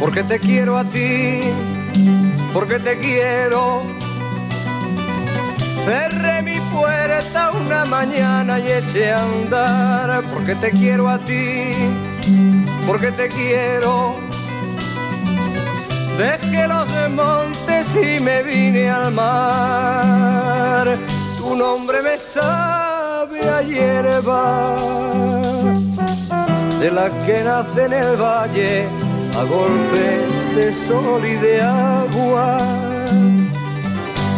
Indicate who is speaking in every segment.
Speaker 1: Porque te quiero a ti, porque te quiero. Cerré mi puerta una mañana y eché a andar, porque te quiero a ti, porque te quiero. Dejé los montes y me vine al mar. Tu nombre me sabe a hierba, de la que nace en el valle a golpes de sol y de agua.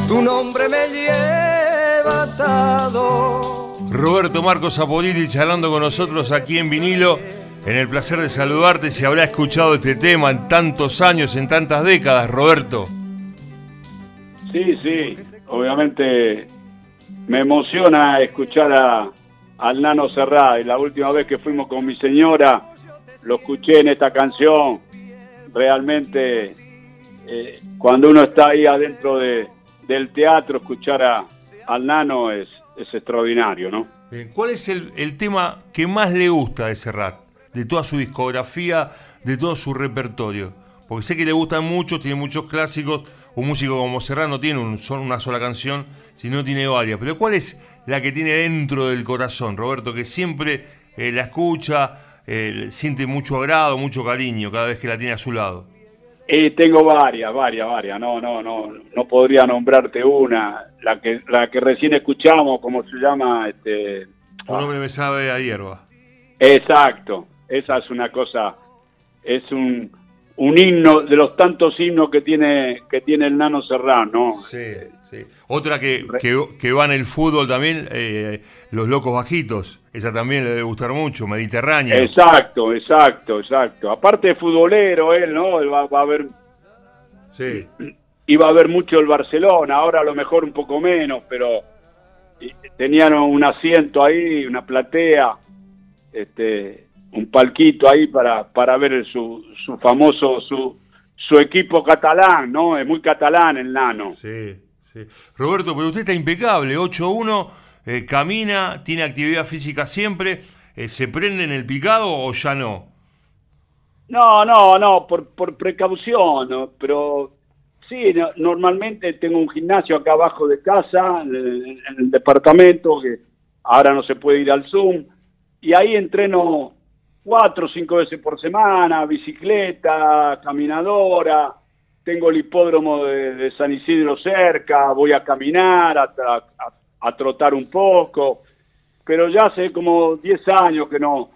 Speaker 1: Tu nombre me lleva atado.
Speaker 2: Roberto Marcos Apoliti charlando con nosotros aquí en vinilo. En el placer de saludarte, si habrá escuchado este tema en tantos años, en tantas décadas, Roberto.
Speaker 3: Sí, sí, obviamente me emociona escuchar a, al Nano Serrat. Y la última vez que fuimos con mi señora, lo escuché en esta canción. Realmente, eh, cuando uno está ahí adentro de, del teatro, escuchar a, al Nano es, es extraordinario, ¿no?
Speaker 2: Bien, ¿Cuál es el, el tema que más le gusta de Serrat? De toda su discografía, de todo su repertorio. Porque sé que le gustan muchos, tiene muchos clásicos. Un músico como Serrat no tiene un, solo una sola canción, sino tiene varias. Pero ¿cuál es la que tiene dentro del corazón, Roberto? Que siempre eh, la escucha, eh, siente mucho agrado, mucho cariño cada vez que la tiene a su lado.
Speaker 3: Eh, tengo varias, varias, varias. No, no, no, no podría nombrarte una. La que, la que recién escuchamos, ¿cómo se llama? Este,
Speaker 2: Un hombre me sabe a hierba.
Speaker 3: Exacto. Esa es una cosa, es un, un himno de los tantos himnos que tiene que tiene el Nano Serrano.
Speaker 2: Sí, sí. Otra que, que, que va en el fútbol también, eh, Los Locos Bajitos. Esa también le debe gustar mucho, Mediterráneo.
Speaker 3: Exacto, exacto, exacto. Aparte de futbolero, él, ¿no? Él va, va a ver,
Speaker 2: Sí.
Speaker 3: iba a ver mucho el Barcelona, ahora a lo mejor un poco menos, pero tenían un asiento ahí, una platea, este, un palquito ahí para, para ver su, su famoso, su, su equipo catalán, ¿no? Es muy catalán el nano.
Speaker 2: Sí, sí. Roberto, pero usted está impecable, 8-1, eh, camina, tiene actividad física siempre, eh, ¿se prende en el picado o ya no?
Speaker 3: No, no, no, por, por precaución, ¿no? pero sí, no- normalmente tengo un gimnasio acá abajo de casa, en el, en el departamento, que ahora no se puede ir al Zoom, y ahí entreno cuatro o cinco veces por semana, bicicleta, caminadora, tengo el hipódromo de, de San Isidro cerca, voy a caminar, a, a- a trotar un poco, pero ya hace como 10 años que no,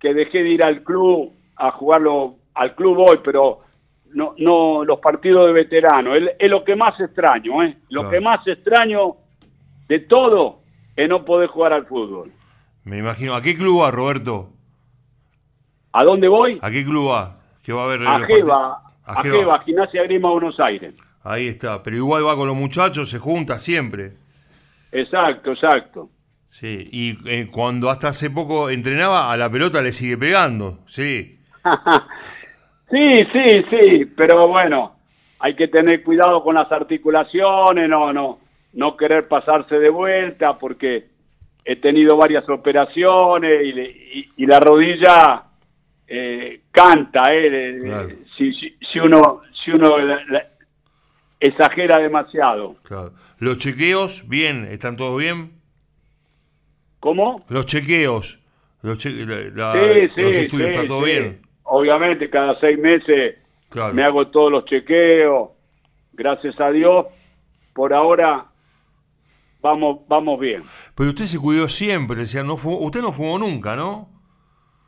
Speaker 3: que dejé de ir al club a jugarlo al club hoy, pero no, no los partidos de veteranos. Es, es lo que más extraño, ¿eh? Lo
Speaker 2: Claro.
Speaker 3: que más extraño de todo es no poder jugar al fútbol.
Speaker 2: Me imagino. ¿A qué club va, Roberto?
Speaker 3: ¿A dónde voy?
Speaker 2: ¿A qué club va? ¿Qué va a en
Speaker 3: A Jeva, a Jeva, Gimnasia Grima Buenos Aires.
Speaker 2: Ahí está. Pero igual va con los muchachos, se junta siempre.
Speaker 3: Exacto, exacto.
Speaker 2: Sí. Y eh, cuando hasta hace poco entrenaba, a la pelota le sigue pegando. Sí.
Speaker 3: Sí, sí, sí, pero bueno, hay que tener cuidado con las articulaciones, no, no, no querer pasarse de vuelta porque he tenido varias operaciones y, le- y- y la rodilla eh, canta, eh,
Speaker 2: Claro.
Speaker 3: si, si, si uno, si uno la- la- exagera demasiado.
Speaker 2: Claro. Los chequeos, bien, ¿están todos bien?
Speaker 3: ¿Cómo?
Speaker 2: Los chequeos. Los, che- la-
Speaker 3: Sí, sí,
Speaker 2: los estudios,
Speaker 3: sí,
Speaker 2: ¿está todo bien?
Speaker 3: Obviamente cada seis meses
Speaker 2: Claro.
Speaker 3: me hago todos los chequeos, gracias a Dios, por ahora vamos, vamos bien.
Speaker 2: Pero usted se cuidó siempre, decía, no fu- usted no fumó nunca, ¿no?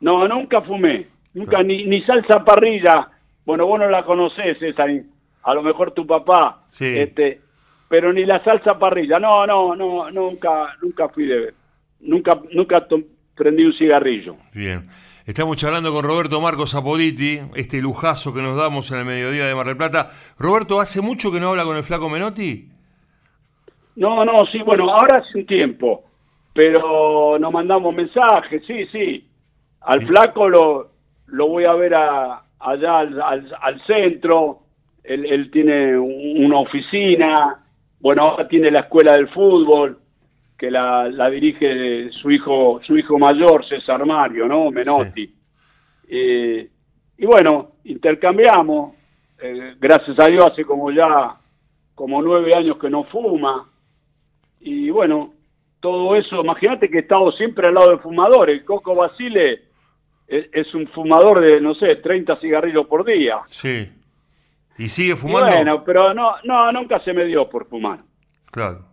Speaker 3: No, nunca fumé, nunca, ni, ni salsa parrilla, bueno, vos no la conocés esa, a lo mejor tu papá,
Speaker 2: Sí.
Speaker 3: este, pero ni la salsa parrilla, no, no, no, nunca, nunca fui de, nunca, nunca prendí un cigarrillo.
Speaker 2: Bien. Estamos charlando con Roberto Marcos Apoliti, este lujazo que nos damos en el mediodía de Mar del Plata. Roberto, ¿hace mucho que no habla con el flaco Menotti?
Speaker 3: No, no, sí, bueno, ahora hace un tiempo, pero nos mandamos mensajes, sí, sí. Al
Speaker 2: Sí.
Speaker 3: flaco lo, lo voy a ver a- allá al, al- al centro, él, él tiene un- una oficina bueno, ahora tiene la escuela del fútbol, que la, la dirige su hijo, su hijo mayor, César Mario, ¿no? Menotti. Eh, y bueno, intercambiamos. Eh, gracias a Dios hace como ya como nueve años que no fuma. Y bueno, todo eso, imagínate que he estado siempre al lado de fumadores. Coco Basile es, un fumador de, no sé, 30 cigarrillos por día.
Speaker 2: Sí. ¿Y sigue fumando?
Speaker 3: bueno, pero no, no, nunca se me dio por fumar.
Speaker 2: Claro.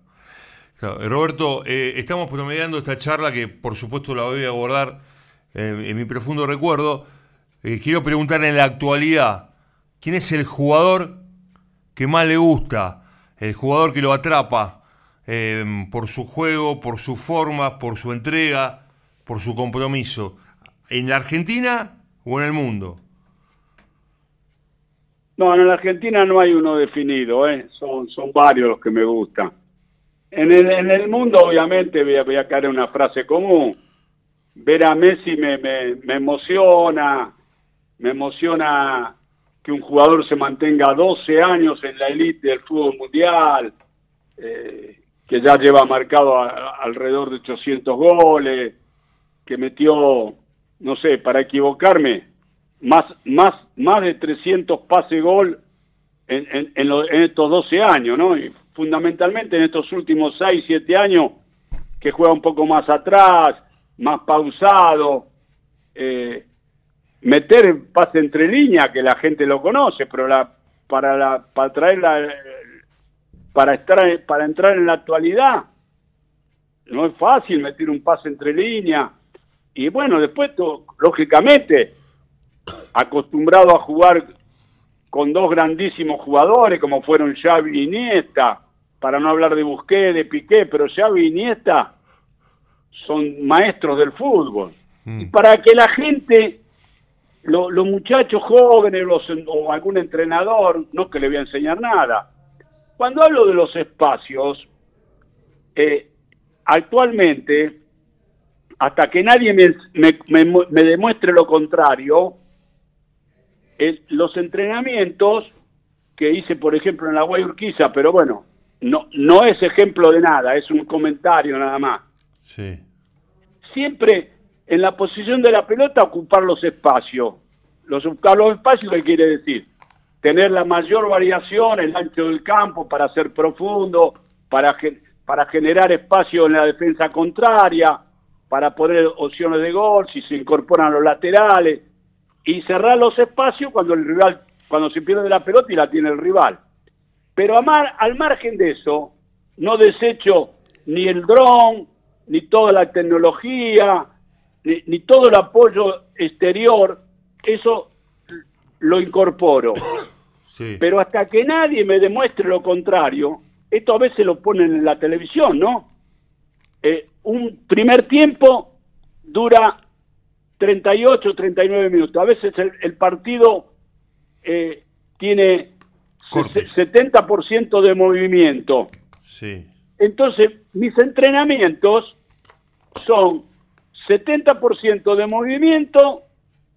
Speaker 2: Eh, Roberto, eh, estamos promediando esta charla que por supuesto la voy a abordar eh, en mi profundo recuerdo. quiero preguntar en la actualidad, ¿quién es el jugador que más le gusta? El jugador que lo atrapa por su juego, por su forma, por su entrega, por su compromiso. ¿En la Argentina o en el mundo?
Speaker 3: No, en la Argentina no hay uno definido, son, son varios los que me gustan. En el, en el mundo, obviamente, voy a, voy a caer en una frase común. Ver a Messi me, me, me emociona, me emociona que un jugador se mantenga 12 años en la élite del fútbol mundial, eh, que ya lleva marcado alrededor de 800 goles, que metió, no sé, para equivocarme, más, más, más de 300 pase gol en, en, en, estos 12 años, ¿no? Y fundamentalmente en estos últimos 6, 7 años, que juega un poco más atrás, más pausado, eh, meter pase entre líneas, que la gente lo conoce, pero la, para, la, para traerla, para, estar, para entrar en la actualidad, no es fácil meter un pase entre líneas. Y bueno, después, lógicamente, acostumbrado a jugar con dos grandísimos jugadores como fueron Xavi y Iniesta, para no hablar de Busquets, de Piqué, pero Xavi y Iniesta son maestros del fútbol. Mm. Y para que la gente, los muchachos jóvenes los, o algún entrenador, no que le voy a enseñar nada, cuando hablo de los espacios, eh, actualmente, hasta que nadie me, me demuestre lo contrario, los entrenamientos que hice, por ejemplo, en la Guayurquiza, pero bueno, no, no es ejemplo de nada, es un comentario nada más.
Speaker 2: Sí.
Speaker 3: Siempre en la posición de la pelota ocupar los espacios. Los ocupar los espacios, ¿qué quiere decir? Tener la mayor variación, el ancho del campo para ser profundo, para, para generar espacio en la defensa contraria, para poner opciones de gol, si se incorporan los laterales, y cerrar los espacios cuando el rival, cuando se pierde la pelota y la tiene el rival. Pero al margen de eso, no desecho ni el dron, ni toda la tecnología, ni, todo el apoyo exterior, eso lo incorporo. Pero hasta que nadie me demuestre lo contrario, esto a veces lo ponen en la televisión, ¿no? Eh, un primer tiempo dura 38, 39 minutos. A veces el, partido eh, tiene 70% de movimiento.
Speaker 2: Sí.
Speaker 3: Entonces, mis entrenamientos son 70% de movimiento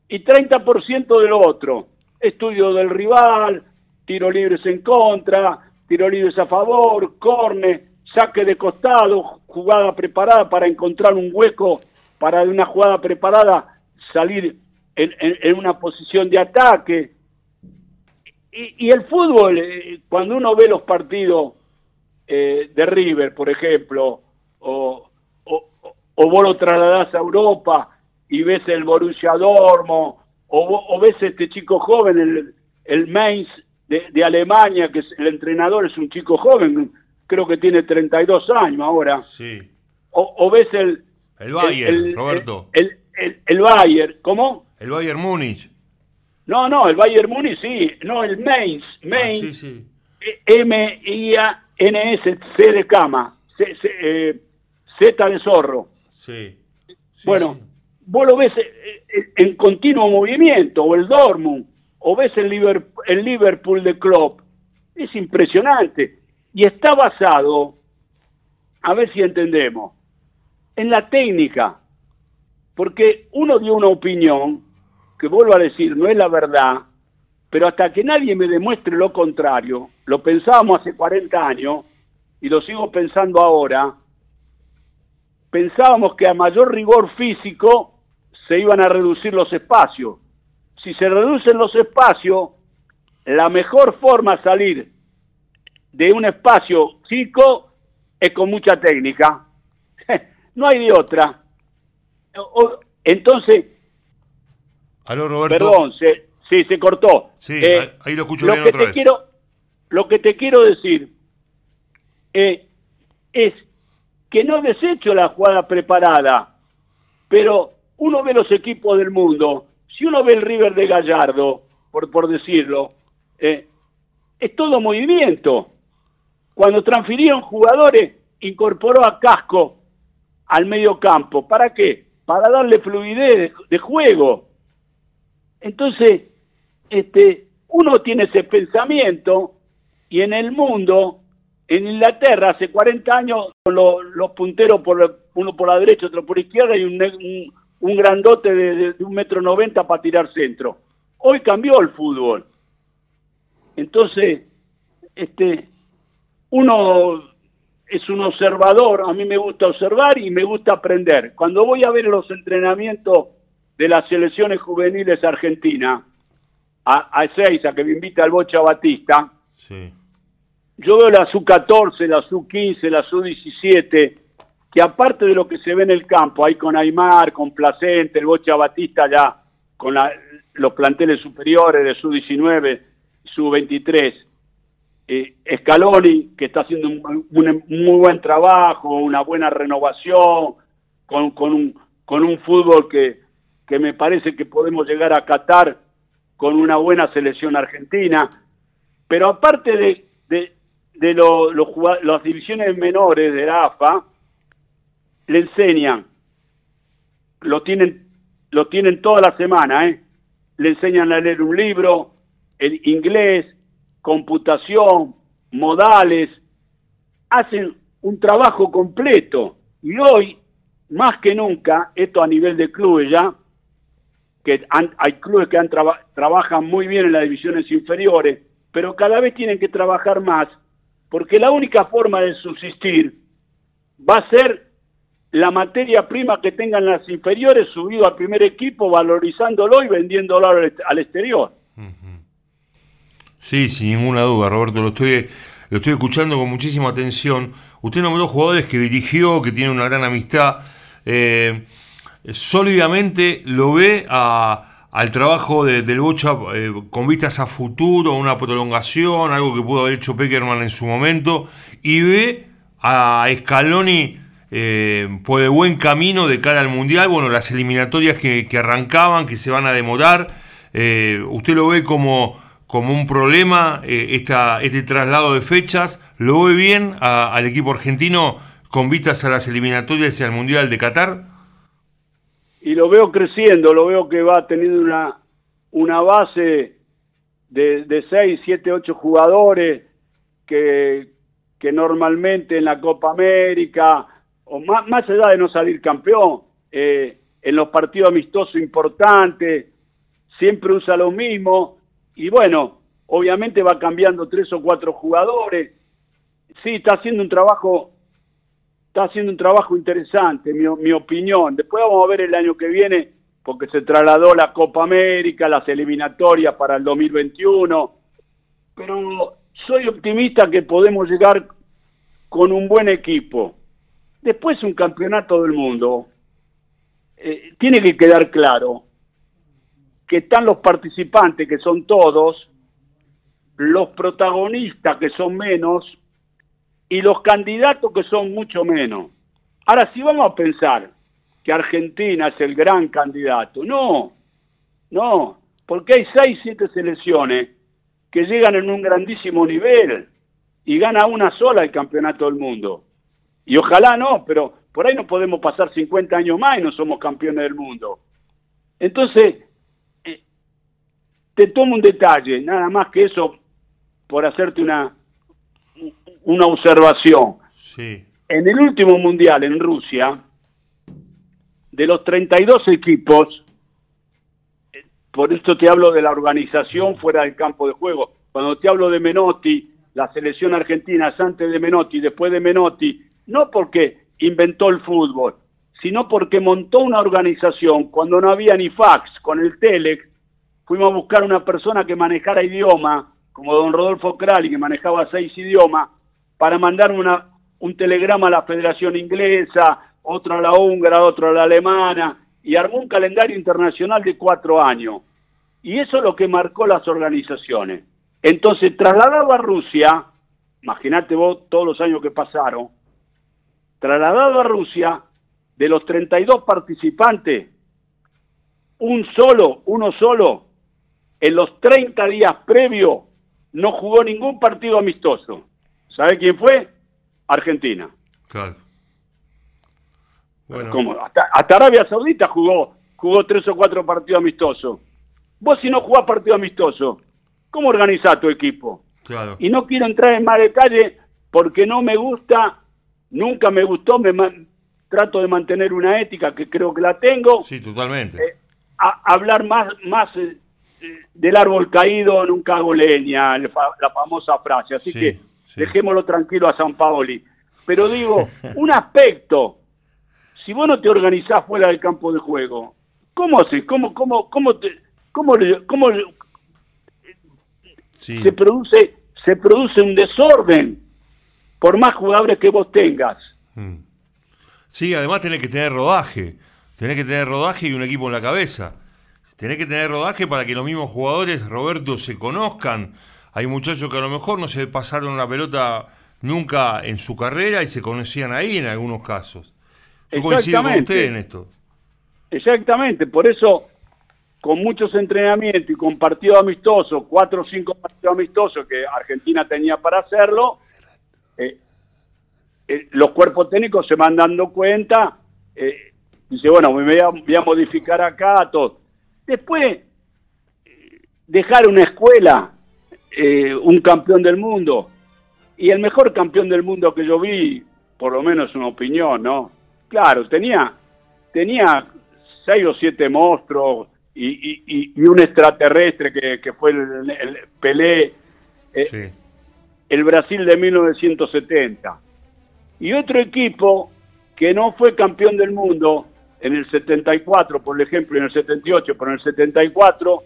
Speaker 3: y 30% de lo otro. Estudio del rival, tiro libres en contra, tiro libres a favor, corne, saque de costado, jugada preparada para encontrar un hueco para de una jugada preparada salir en, una posición de ataque. Y, el fútbol, eh, cuando uno ve los partidos eh, de River, por ejemplo, o, o, o, vos lo trasladás a Europa y ves el Borussia Dortmund, o, ves este chico joven, el, el Mainz de, Alemania, que es, el entrenador es un chico joven, creo que tiene 32 años ahora.
Speaker 2: Sí.
Speaker 3: O, ves el...
Speaker 2: El Bayern, Roberto.
Speaker 3: el, el, el Bayern, ¿cómo?
Speaker 2: El Bayern Múnich.
Speaker 3: No, no, el Bayern Múnich sí, no, el Mainz, ah, Mainz, sí, sí. M-I-A-N-S, C de cama, C, eh, Z de zorro.
Speaker 2: Sí.
Speaker 3: bueno, vos lo ves eh, eh, en continuo movimiento, o el Dortmund, o ves el Liverpool, el Liverpool de Klopp. Es impresionante. Y está basado, a ver si entendemos, en la técnica porque uno dio una opinión, que vuelvo a decir, no es la verdad, pero hasta que nadie me demuestre lo contrario, lo pensábamos hace 40 años, y lo sigo pensando ahora, pensábamos que a mayor rigor físico se iban a reducir los espacios. Si se reducen los espacios, la mejor forma de salir de un espacio chico es con mucha técnica. no hay de otra. Entonces, perdón, se, sí, se cortó.
Speaker 2: Sí, eh, ahí lo escucho bien
Speaker 3: que te Quiero, lo que te quiero decir eh, es que no desecho la jugada preparada, pero uno ve los equipos del mundo, si uno ve el River de Gallardo, por, por decirlo, eh, es todo movimiento. Cuando transfirieron jugadores, incorporó a Casco al medio campo. ¿Para qué? Para darle fluidez de, juego. Entonces, este, uno tiene ese pensamiento y en el mundo, en Inglaterra, hace 40 años, los, punteros, por, uno por la derecha, otro por la izquierda, y un, grandote de, de un metro noventa para tirar centro. Hoy cambió el fútbol. Entonces, este, uno es un observador, a mí me gusta observar y me gusta aprender. Cuando voy a ver los entrenamientos de las selecciones juveniles argentinas, a, a que me invita al Bocha Batista, yo veo la SU-14, la SU-15, la SU-17, que aparte de lo que se ve en el campo, ahí con Aymar, con Placente, el Bocha Batista ya con los planteles superiores de SU-19, SU-23, eh, Scaloni, que está haciendo un, muy buen trabajo, una buena renovación, con, un, con un fútbol que, que me parece que podemos llegar a Qatar con una buena selección argentina. Pero aparte de, de, de lo, las divisiones menores de la AFA, le enseñan, lo tienen, lo tienen toda la semana, ¿eh? le enseñan a leer un libro, el inglés, computación, modales, hacen un trabajo completo. Y hoy, más que nunca, esto a nivel de clubes ya, que hay clubes que han trabajan muy bien en las divisiones inferiores, pero cada vez tienen que trabajar más, porque la única forma de subsistir va a ser la materia prima que tengan las inferiores subido al primer equipo, valorizándolo y vendiéndolo al exterior.
Speaker 2: Sí, sin ninguna duda, Roberto, lo estoy, lo estoy escuchando con muchísima atención. Usted nombró jugadores que dirigió, que tiene una gran amistad. Eh, sólidamente lo ve al trabajo del Bocha eh, con vistas a futuro, una prolongación, algo que pudo haber hecho Peckerman en su momento, y ve a Scaloni eh, por el buen camino de cara al Mundial, bueno, las eliminatorias que, arrancaban, que se van a demorar, usted lo ve como como un problema eh, esta, este traslado de fechas. ¿Lo ve bien al equipo argentino con vistas a las eliminatorias y al Mundial de Qatar?
Speaker 3: Y lo veo creciendo, lo veo que va teniendo una, una base de, de 6, 7, 8 jugadores que, que normalmente en la Copa América, o más, más allá de no salir campeón, eh, en los partidos amistosos importantes, siempre usa lo mismo y bueno, obviamente va cambiando tres o cuatro jugadores. Sí, está haciendo un trabajo, está haciendo un trabajo interesante, mi, mi opinión. Después vamos a ver el año que viene, porque se trasladó la Copa América, las eliminatorias para el 2021. Pero soy optimista que podemos llegar con un buen equipo. Después un campeonato del mundo. Eh, tiene que quedar claro que están los participantes, que son todos, los protagonistas, que son menos, y los candidatos, que son mucho menos. Ahora, si vamos a pensar que Argentina es el gran candidato, no, no, porque hay seis, siete selecciones que llegan en un grandísimo nivel y gana una sola el campeonato del mundo. Y ojalá no, pero por ahí no podemos pasar 50 años más y no somos campeones del mundo. Entonces, te tomo un detalle, nada más que eso, por hacerte una, una observación.
Speaker 2: Sí.
Speaker 3: En el último mundial en Rusia, de los 32 equipos, por esto te hablo de la organización fuera del campo de juego. Cuando te hablo de Menotti, la selección argentina antes de Menotti, después de Menotti, no porque inventó el fútbol, sino porque montó una organización cuando no había ni fax, con el Telex, fuimos a buscar una persona que manejara idioma, como don Rodolfo Crali, que manejaba seis idiomas, para mandar una, un telegrama a la Federación Inglesa, otro a la húngara, otro a la alemana, y armó un calendario internacional de cuatro años. Y eso es lo que marcó las organizaciones. Entonces, trasladado a Rusia, imagínate vos todos los años que pasaron, trasladado a Rusia, de los 32 participantes, un solo, uno solo, en los 30 días previos, no jugó ningún partido amistoso. ¿Sabe quién fue? Argentina. Claro. Bueno. Hasta, Arabia Saudita jugó, jugó tres o cuatro partidos amistosos. Vos si no jugás partido amistoso, ¿cómo organizás tu equipo? Claro. Y no quiero entrar en más detalle porque no me gusta, nunca me gustó, me trato de mantener una ética que creo que la tengo.
Speaker 2: Sí, totalmente.
Speaker 3: Eh, hablar más, más eh, del árbol caído nunca hago leña, la famosa frase. Así que dejémoslo tranquilo a San Paoli. Pero digo, un aspecto si vos no te organizás fuera del campo de juego, ¿cómo haces? ¿Cómo, cómo, cómo, te, cómo, cómo se produce se produce un desorden por más jugadores que vos tengas? Mm.
Speaker 2: Sí, además tenés que tener rodaje, tenés que tener rodaje y un equipo en la cabeza. Tenés que tener rodaje para que los mismos jugadores, Roberto, se conozcan. Hay muchachos que a lo mejor no se pasaron la pelota nunca en su carrera y se conocían ahí en algunos casos. Yo coincido con usted en esto.
Speaker 3: Exactamente, por eso con muchos entrenamientos y con partidos amistosos, cuatro o cinco partidos amistosos que Argentina tenía para hacerlo, eh, eh, los cuerpos técnicos se van dando cuenta, eh, dice, bueno, me voy a, modificar acá, todo. Después, dejar una escuela, un campeón del mundo, y el mejor campeón del mundo que yo vi, por lo menos una opinión, ¿no? Claro, tenía, tenía seis o siete monstruos y, un extraterrestre que, fue el, Pelé, eh, el Brasil de 1970. Y otro equipo que no fue campeón del mundo en el 74, por ejemplo, en el 78, pero en el 74,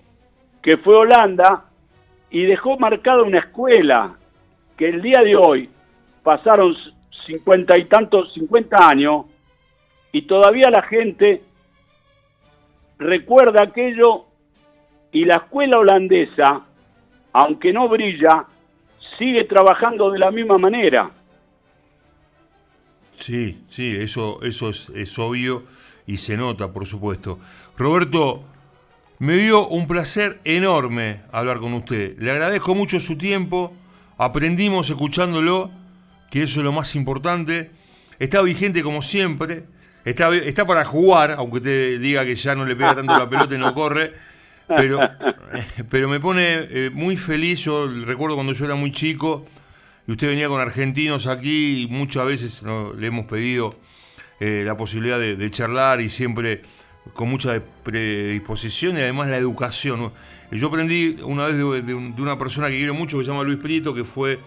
Speaker 3: que fue Holanda, y dejó marcada una escuela que el día de hoy pasaron cincuenta y tantos, 50 años, y todavía la gente recuerda aquello y la escuela holandesa, aunque no brilla, sigue trabajando de la misma manera.
Speaker 2: Sí, sí, eso, eso es, es obvio y se nota, por supuesto. Roberto, me dio un placer enorme hablar con usted. Le agradezco mucho su tiempo, aprendimos escuchándolo, que eso es lo más importante. Está vigente como siempre Está, está para jugar, aunque te diga que ya no le pega tanto la pelota y no corre. Pero, pero me pone eh, muy feliz. Yo recuerdo cuando yo era muy chico y usted venía con argentinos aquí y muchas veces le hemos pedido eh, la posibilidad de, charlar y siempre con mucha predisposición y además la educación. Yo aprendí una vez de, una persona que quiero mucho que se llama Luis Prieto, que fue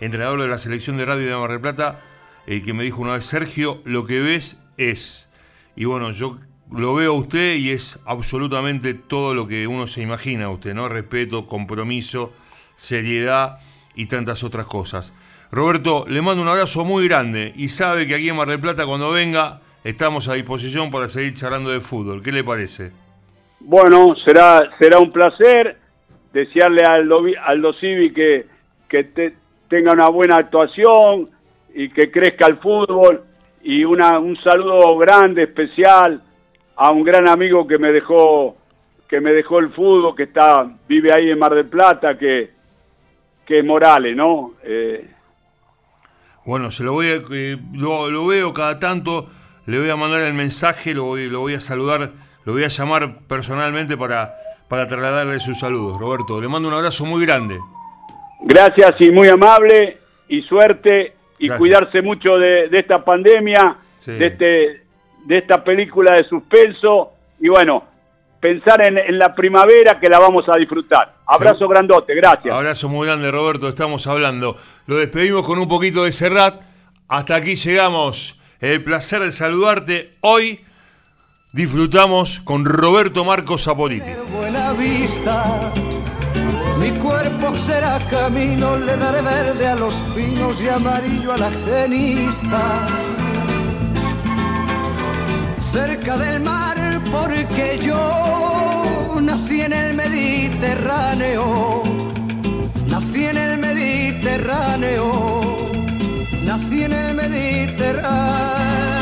Speaker 2: entrenador de la selección de radio de Mar del Plata, eh, que me dijo una vez, Sergio, lo que ves es. Y bueno, yo lo veo a usted y es absolutamente todo lo que uno se imagina a usted, ¿no? Respeto, compromiso, seriedad y tantas otras cosas. Roberto, le mando un abrazo muy grande y sabe que aquí en Mar del Plata cuando venga estamos a disposición para seguir charlando de fútbol. ¿Qué le parece?
Speaker 3: Bueno, será, será un placer desearle al Aldo Civi que, que tenga una buena actuación y que crezca el fútbol y una, un saludo grande, especial a un gran amigo que me dejó que me dejó el fútbol, que está vive ahí en Mar del Plata, que, que es Morales, ¿no? Eh,
Speaker 2: bueno, se lo voy a, eh, lo, veo cada tanto, le voy a mandar el mensaje, lo voy, lo voy a saludar, lo voy a llamar personalmente para, para trasladarle sus saludos. Roberto, le mando un abrazo muy grande.
Speaker 3: Gracias y muy amable y suerte y cuidarse mucho de, esta pandemia, de, este, de esta película de suspenso. Y bueno, pensar en, la primavera que la vamos a disfrutar. Abrazo grandote, gracias.
Speaker 2: Abrazo muy grande, Roberto, estamos hablando. Lo despedimos con un poquito de Serrat. Hasta aquí llegamos. El placer de saludarte. Hoy disfrutamos con Roberto Marcos Zapoliti.
Speaker 1: Buena vista. Mi cuerpo será camino, le daré verde a los pinos y amarillo a la genista. Cerca del mar, porque yo nací en el Mediterráneo, nací en el Mediterráneo, nací en el Mediterráneo.